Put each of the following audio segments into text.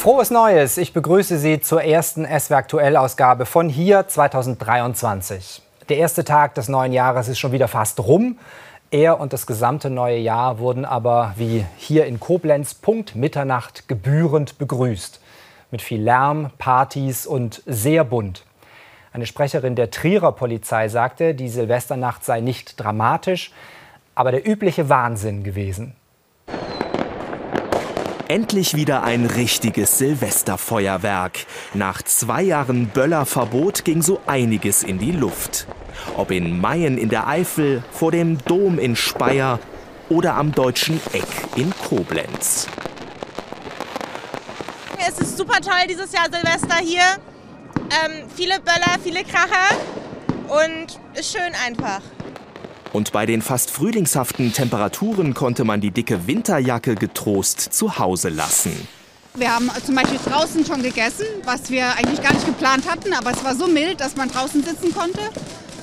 Frohes Neues! Ich begrüße Sie zur ersten SW Aktuell-Ausgabe von hier 2023. Der erste Tag des neuen Jahres ist schon wieder fast rum. Er und das gesamte neue Jahr wurden aber wie hier in Koblenz Punkt Mitternacht gebührend begrüßt. Mit viel Lärm, Partys und sehr bunt. Eine Sprecherin der Trierer Polizei sagte, die Silvesternacht sei nicht dramatisch, aber der übliche Wahnsinn gewesen. Endlich wieder ein richtiges Silvesterfeuerwerk. Nach zwei Jahren Böllerverbot ging so einiges in die Luft. Ob in Mayen in der Eifel, vor dem Dom in Speyer oder am Deutschen Eck in Koblenz. Es ist super toll dieses Jahr Silvester hier. Ähm, viele Böller, viele Kracher und ist schön einfach. Und bei den fast frühlingshaften Temperaturen konnte man die dicke Winterjacke getrost zu Hause lassen. Wir haben zum Beispiel draußen schon gegessen, was wir eigentlich gar nicht geplant hatten, aber es war so mild, dass man draußen sitzen konnte.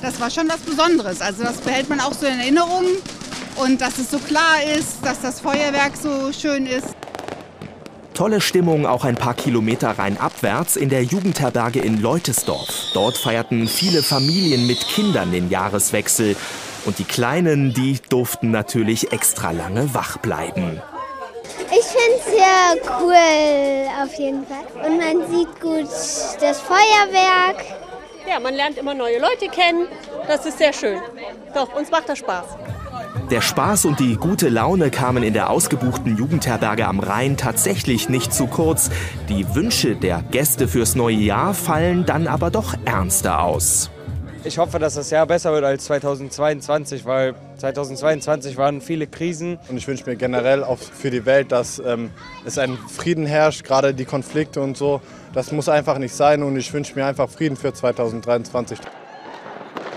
Das war schon was Besonderes. Also das behält man auch so in Erinnerung und dass es so klar ist, dass das Feuerwerk so schön ist. Tolle Stimmung auch ein paar Kilometer rein abwärts in der Jugendherberge in Leutesdorf. Dort feierten viele Familien mit Kindern den Jahreswechsel. Und die Kleinen, die durften natürlich extra lange wach bleiben. Ich finde es sehr cool auf jeden Fall. Und man sieht gut das Feuerwerk. Ja, man lernt immer neue Leute kennen. Das ist sehr schön. Doch, uns macht das Spaß. Der Spaß und die gute Laune kamen in der ausgebuchten Jugendherberge am Rhein tatsächlich nicht zu kurz. Die Wünsche der Gäste fürs neue Jahr fallen dann aber doch ernster aus. Ich hoffe, dass das Jahr besser wird als 2022, weil 2022 waren viele Krisen. Und ich wünsche mir generell auch für die Welt, dass ähm, es ein Frieden herrscht, gerade die Konflikte und so. Das muss einfach nicht sein und ich wünsche mir einfach Frieden für 2023.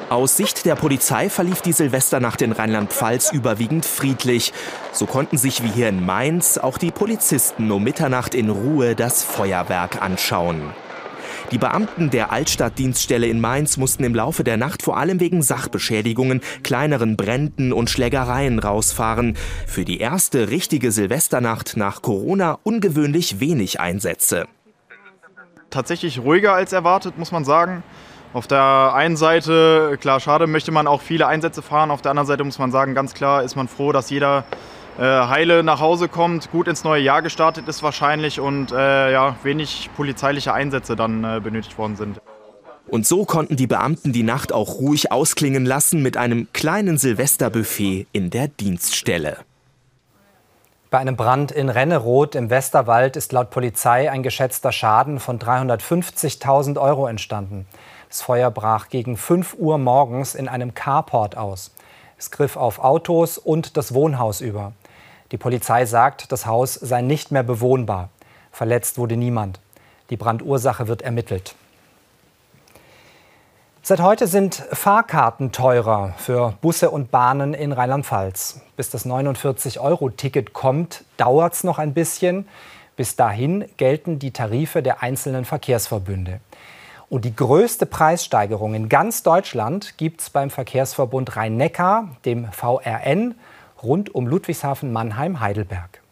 Aus Sicht der Polizei verlief die Silvesternacht in Rheinland-Pfalz überwiegend friedlich. So konnten sich wie hier in Mainz auch die Polizisten um Mitternacht in Ruhe das Feuerwerk anschauen. Die Beamten der Altstadtdienststelle in Mainz mussten im Laufe der Nacht vor allem wegen Sachbeschädigungen, kleineren Bränden und Schlägereien rausfahren. Für die erste richtige Silvesternacht nach Corona ungewöhnlich wenig Einsätze. Tatsächlich ruhiger als erwartet, muss man sagen. Auf der einen Seite, klar, schade, möchte man auch viele Einsätze fahren. Auf der anderen Seite muss man sagen, ganz klar ist man froh, dass jeder äh, heile nach Hause kommt, gut ins neue Jahr gestartet ist wahrscheinlich und äh, ja, wenig polizeiliche Einsätze dann äh, benötigt worden sind. Und so konnten die Beamten die Nacht auch ruhig ausklingen lassen mit einem kleinen Silvesterbuffet in der Dienststelle. Bei einem Brand in Renneroth im Westerwald ist laut Polizei ein geschätzter Schaden von 350.000 Euro entstanden. Das Feuer brach gegen 5 Uhr morgens in einem Carport aus. Es griff auf Autos und das Wohnhaus über. Die Polizei sagt, das Haus sei nicht mehr bewohnbar. Verletzt wurde niemand. Die Brandursache wird ermittelt. Seit heute sind Fahrkarten teurer für Busse und Bahnen in Rheinland-Pfalz. Bis das 49-Euro-Ticket kommt, dauert es noch ein bisschen. Bis dahin gelten die Tarife der einzelnen Verkehrsverbünde. Und die größte Preissteigerung in ganz Deutschland gibt es beim Verkehrsverbund Rhein-Neckar, dem VRN, rund um Ludwigshafen, Mannheim, Heidelberg.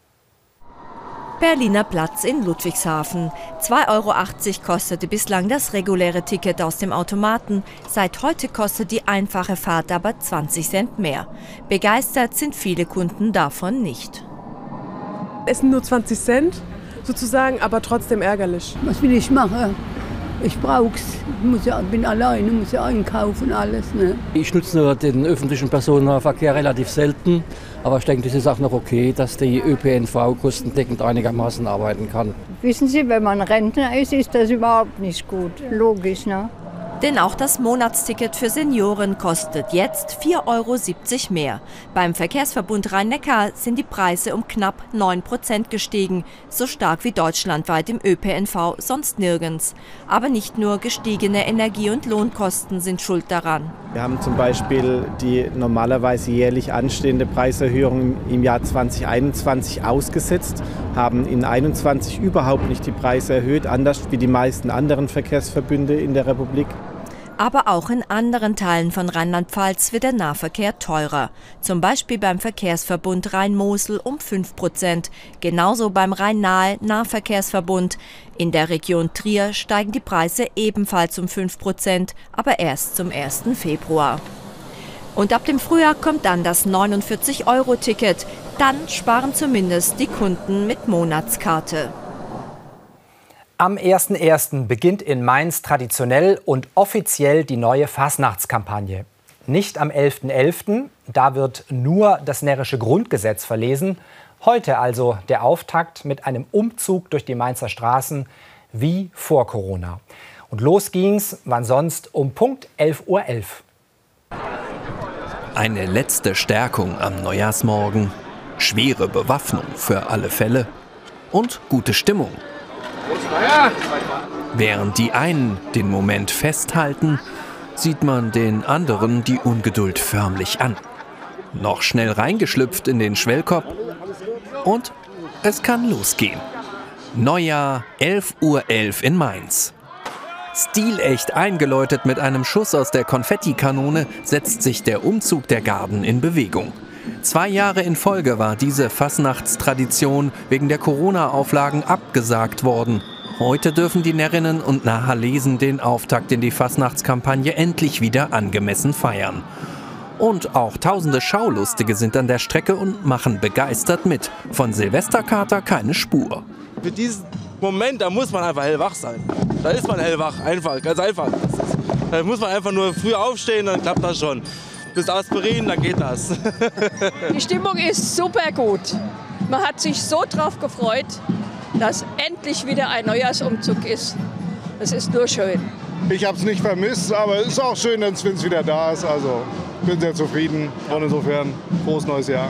Berliner Platz in Ludwigshafen. 2,80 Euro kostete bislang das reguläre Ticket aus dem Automaten. Seit heute kostet die einfache Fahrt aber 20 Cent mehr. Begeistert sind viele Kunden davon nicht. Es sind nur 20 Cent sozusagen, aber trotzdem ärgerlich. Was will ich machen? Ich brauch's. Ich muss ja, bin alleine, muss ja einkaufen alles. Ne? Ich nutze den öffentlichen Personennahverkehr relativ selten. Aber ich denke, das ist auch noch okay, dass die ÖPNV kostendeckend einigermaßen arbeiten kann. Wissen Sie, wenn man Rentner ist, ist das überhaupt nicht gut. Logisch, ne? Denn auch das Monatsticket für Senioren kostet jetzt 4,70 Euro mehr. Beim Verkehrsverbund Rhein-Neckar sind die Preise um knapp 9 Prozent gestiegen, so stark wie deutschlandweit im ÖPNV sonst nirgends. Aber nicht nur gestiegene Energie- und Lohnkosten sind schuld daran. Wir haben zum Beispiel die normalerweise jährlich anstehende Preiserhöhung im Jahr 2021 ausgesetzt, haben in 2021 überhaupt nicht die Preise erhöht, anders wie die meisten anderen Verkehrsverbünde in der Republik. Aber auch in anderen Teilen von Rheinland-Pfalz wird der Nahverkehr teurer. Zum Beispiel beim Verkehrsverbund Rhein-Mosel um 5 Prozent. Genauso beim Rhein-Nahe-Nahverkehrsverbund. In der Region Trier steigen die Preise ebenfalls um 5 Prozent, aber erst zum 1. Februar. Und ab dem Frühjahr kommt dann das 49-Euro-Ticket. Dann sparen zumindest die Kunden mit Monatskarte. Am 1.1. beginnt in Mainz traditionell und offiziell die neue Fasnachtskampagne. Nicht am 11.11., .11., da wird nur das närrische Grundgesetz verlesen. Heute also der Auftakt mit einem Umzug durch die Mainzer Straßen wie vor Corona. Und los ging's, wann sonst, um Punkt 11.11 Uhr. .11. Eine letzte Stärkung am Neujahrsmorgen, schwere Bewaffnung für alle Fälle und gute Stimmung Während die einen den Moment festhalten, sieht man den anderen die Ungeduld förmlich an. Noch schnell reingeschlüpft in den Schwellkopf und es kann losgehen. Neujahr 11.11 Uhr .11 in Mainz. Stilecht eingeläutet mit einem Schuss aus der Konfettikanone setzt sich der Umzug der Garden in Bewegung. Zwei Jahre in Folge war diese Fasnachtstradition wegen der Corona-Auflagen abgesagt worden. Heute dürfen die Närrinnen und Nahalesen den Auftakt in die Fasnachtskampagne endlich wieder angemessen feiern. Und auch tausende Schaulustige sind an der Strecke und machen begeistert mit. Von Silvesterkater keine Spur. Für diesen Moment, da muss man einfach hellwach sein. Da ist man hellwach, einfach, ganz einfach. Da muss man einfach nur früh aufstehen, dann klappt das schon bis Aspirin, dann geht das. Die Stimmung ist super gut. Man hat sich so drauf gefreut, dass endlich wieder ein Neujahrsumzug ist. Es ist nur schön. Ich habe es nicht vermisst, aber es ist auch schön, wenn es wieder da ist. Also bin sehr zufrieden und insofern frohes neues Jahr.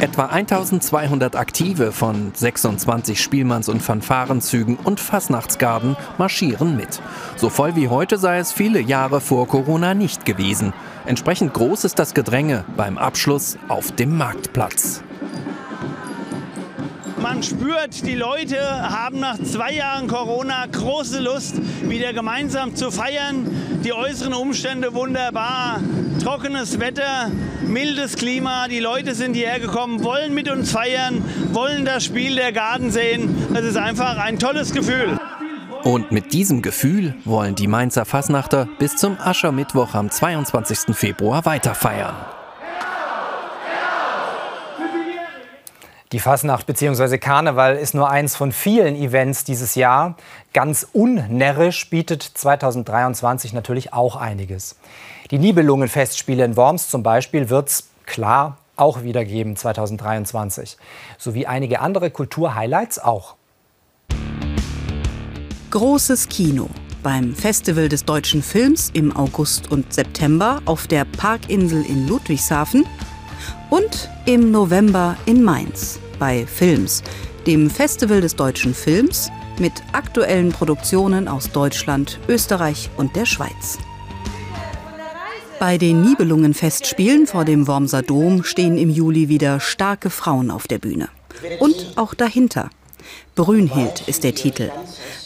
Etwa 1200 Aktive von 26 Spielmanns- und Fanfarenzügen und Fasnachtsgarden marschieren mit. So voll wie heute sei es viele Jahre vor Corona nicht gewesen. Entsprechend groß ist das Gedränge beim Abschluss auf dem Marktplatz. Man spürt, die Leute haben nach zwei Jahren Corona große Lust, wieder gemeinsam zu feiern. Die äußeren Umstände wunderbar. Trockenes Wetter, mildes Klima. Die Leute sind hierher gekommen, wollen mit uns feiern, wollen das Spiel der Garten sehen. Das ist einfach ein tolles Gefühl. Und mit diesem Gefühl wollen die Mainzer Fasnachter bis zum Aschermittwoch am 22. Februar weiterfeiern. Die Fasnacht bzw. Karneval ist nur eins von vielen Events dieses Jahr. Ganz unnärrisch bietet 2023 natürlich auch einiges. Die Nibelungenfestspiele in Worms zum Beispiel wird es klar auch wieder geben 2023. Sowie einige andere Kulturhighlights auch. Großes Kino beim Festival des deutschen Films im August und September auf der Parkinsel in Ludwigshafen und im November in Mainz bei Films, dem Festival des deutschen Films mit aktuellen Produktionen aus Deutschland, Österreich und der Schweiz. Bei den Nibelungenfestspielen vor dem Wormser Dom stehen im Juli wieder starke Frauen auf der Bühne. Und auch dahinter. Brünhild ist der Titel.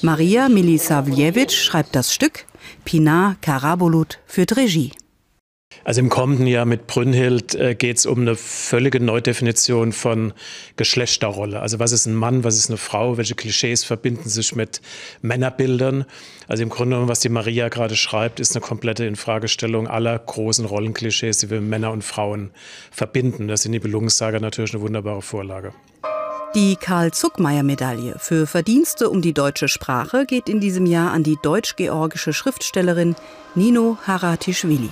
Maria Milisavljewitsch schreibt das Stück, Pinar Karabulut führt Regie. Also im kommenden Jahr mit Brünnhild äh, geht es um eine völlige Neudefinition von Geschlechterrolle. Also was ist ein Mann, was ist eine Frau, welche Klischees verbinden sich mit Männerbildern. Also im Grunde genommen, was die Maria gerade schreibt, ist eine komplette Infragestellung aller großen Rollenklischees, die wir mit Männer und Frauen verbinden. Das sind die Belungssager natürlich eine wunderbare Vorlage. Die Karl-Zuckmeier-Medaille für Verdienste um die deutsche Sprache geht in diesem Jahr an die deutsch-georgische Schriftstellerin Nino Haratischvili.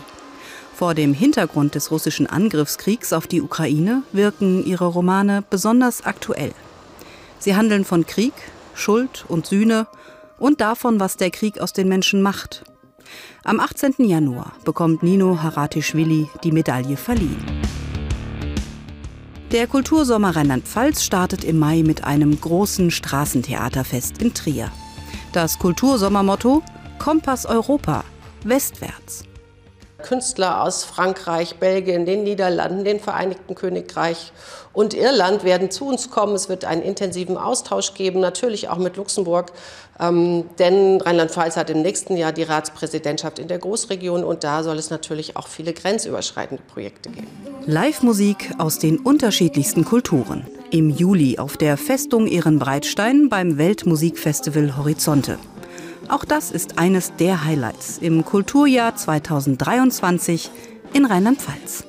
Vor dem Hintergrund des russischen Angriffskriegs auf die Ukraine wirken ihre Romane besonders aktuell. Sie handeln von Krieg, Schuld und Sühne und davon, was der Krieg aus den Menschen macht. Am 18. Januar bekommt Nino Haratischvili die Medaille verliehen. Der Kultursommer Rheinland-Pfalz startet im Mai mit einem großen Straßentheaterfest in Trier. Das Kultursommermotto Kompass Europa, westwärts. Künstler aus Frankreich, Belgien, den Niederlanden, den Vereinigten Königreich und Irland werden zu uns kommen. Es wird einen intensiven Austausch geben, natürlich auch mit Luxemburg, ähm, denn Rheinland-Pfalz hat im nächsten Jahr die Ratspräsidentschaft in der Großregion und da soll es natürlich auch viele grenzüberschreitende Projekte geben. Live-Musik aus den unterschiedlichsten Kulturen. Im Juli auf der Festung Ehrenbreitstein beim Weltmusikfestival Horizonte. Auch das ist eines der Highlights im Kulturjahr 2023 in Rheinland-Pfalz.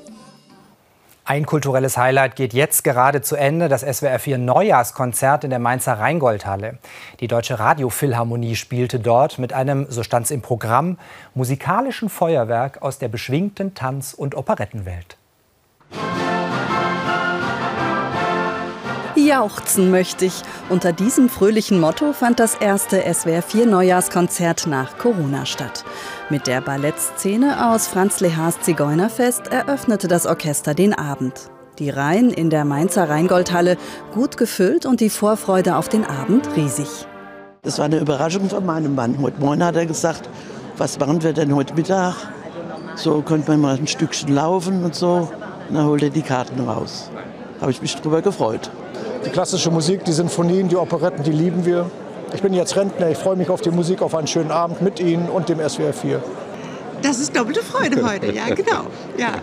Ein kulturelles Highlight geht jetzt gerade zu Ende, das SWR 4 Neujahrskonzert in der Mainzer Rheingoldhalle. Die Deutsche Radiophilharmonie spielte dort mit einem, so stand es im Programm, musikalischen Feuerwerk aus der beschwingten Tanz- und Operettenwelt. Jauchzen möchte ich. Unter diesem fröhlichen Motto fand das erste SWR 4 Neujahrskonzert nach Corona statt. Mit der Ballettszene aus Franz Lehars Zigeunerfest eröffnete das Orchester den Abend. Die Reihen in der Mainzer Rheingoldhalle gut gefüllt und die Vorfreude auf den Abend riesig. Das war eine Überraschung von meinem Mann. Heute Morgen hat er gesagt, was machen wir denn heute Mittag? So könnte man mal ein Stückchen laufen und so. Und dann holt er die Karten raus. Habe ich mich darüber gefreut. Die klassische Musik, die Sinfonien, die Operetten, die lieben wir. Ich bin jetzt Rentner, ich freue mich auf die Musik, auf einen schönen Abend mit Ihnen und dem SWR 4. Das ist doppelte Freude heute, ja genau. Ja.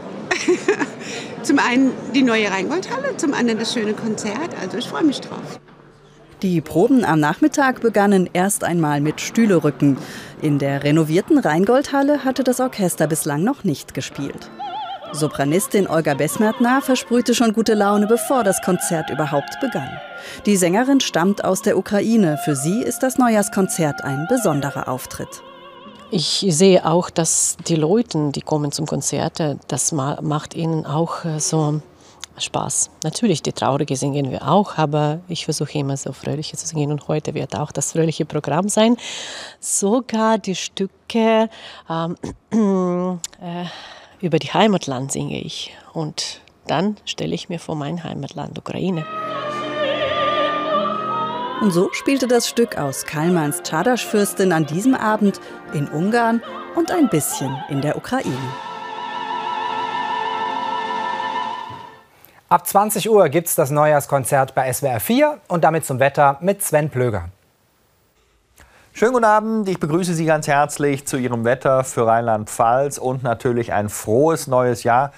zum einen die neue Rheingoldhalle, zum anderen das schöne Konzert, also ich freue mich drauf. Die Proben am Nachmittag begannen erst einmal mit Stühlerücken. In der renovierten Rheingoldhalle hatte das Orchester bislang noch nicht gespielt. Sopranistin Olga Besmertner versprühte schon gute Laune, bevor das Konzert überhaupt begann. Die Sängerin stammt aus der Ukraine. Für sie ist das Neujahrskonzert ein besonderer Auftritt. Ich sehe auch, dass die Leute, die kommen zum Konzert, das macht ihnen auch äh, so Spaß. Natürlich, die traurige singen wir auch, aber ich versuche immer so fröhliche zu singen und heute wird auch das fröhliche Programm sein. Sogar die Stücke ähm, äh, über die Heimatland singe ich und dann stelle ich mir vor mein Heimatland Ukraine. Und so spielte das Stück aus Kalmans Tschadasch-Fürstin an diesem Abend in Ungarn und ein bisschen in der Ukraine. Ab 20 Uhr gibt es das Neujahrskonzert bei SWR 4 und damit zum Wetter mit Sven Plöger. Schönen guten Abend, ich begrüße Sie ganz herzlich zu Ihrem Wetter für Rheinland-Pfalz und natürlich ein frohes neues Jahr.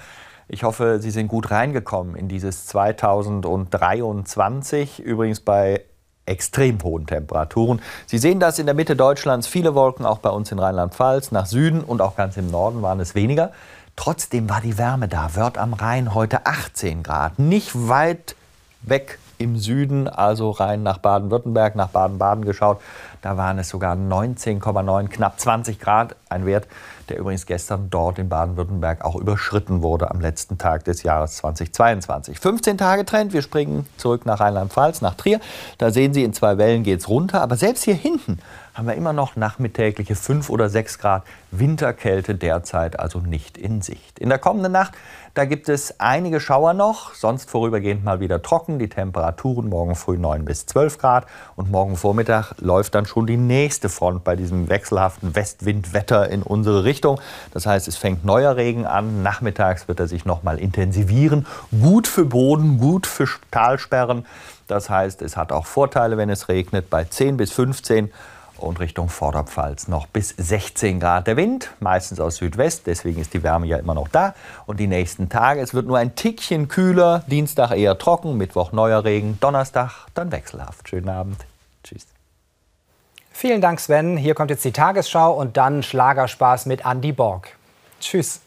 Ich hoffe, Sie sind gut reingekommen in dieses 2023, übrigens bei extrem hohen Temperaturen. Sie sehen das in der Mitte Deutschlands, viele Wolken, auch bei uns in Rheinland-Pfalz. Nach Süden und auch ganz im Norden waren es weniger. Trotzdem war die Wärme da. Wörth am Rhein heute 18 Grad, nicht weit weg im Süden, also rein nach Baden-Württemberg, nach Baden-Baden geschaut. Da waren es sogar 19,9, knapp 20 Grad. Ein Wert, der übrigens gestern dort in Baden-Württemberg auch überschritten wurde am letzten Tag des Jahres 2022. 15 Tage Trend. Wir springen zurück nach Rheinland-Pfalz, nach Trier. Da sehen Sie, in zwei Wellen geht es runter. Aber selbst hier hinten haben wir immer noch nachmittägliche 5 oder 6 Grad Winterkälte derzeit also nicht in Sicht. In der kommenden Nacht da gibt es einige Schauer noch, sonst vorübergehend mal wieder trocken. Die Temperaturen morgen früh 9 bis 12 Grad und morgen Vormittag läuft dann schon die nächste Front bei diesem wechselhaften Westwindwetter in unsere Richtung. Das heißt, es fängt neuer Regen an. Nachmittags wird er sich noch mal intensivieren. Gut für Boden, gut für Talsperren. Das heißt, es hat auch Vorteile, wenn es regnet, bei 10 bis 15 und Richtung Vorderpfalz noch bis 16 Grad. Der Wind meistens aus Südwest, deswegen ist die Wärme ja immer noch da. Und die nächsten Tage, es wird nur ein Tickchen kühler. Dienstag eher trocken, Mittwoch neuer Regen, Donnerstag dann wechselhaft. Schönen Abend. Tschüss. Vielen Dank, Sven. Hier kommt jetzt die Tagesschau und dann Schlagerspaß mit Andy Borg. Tschüss.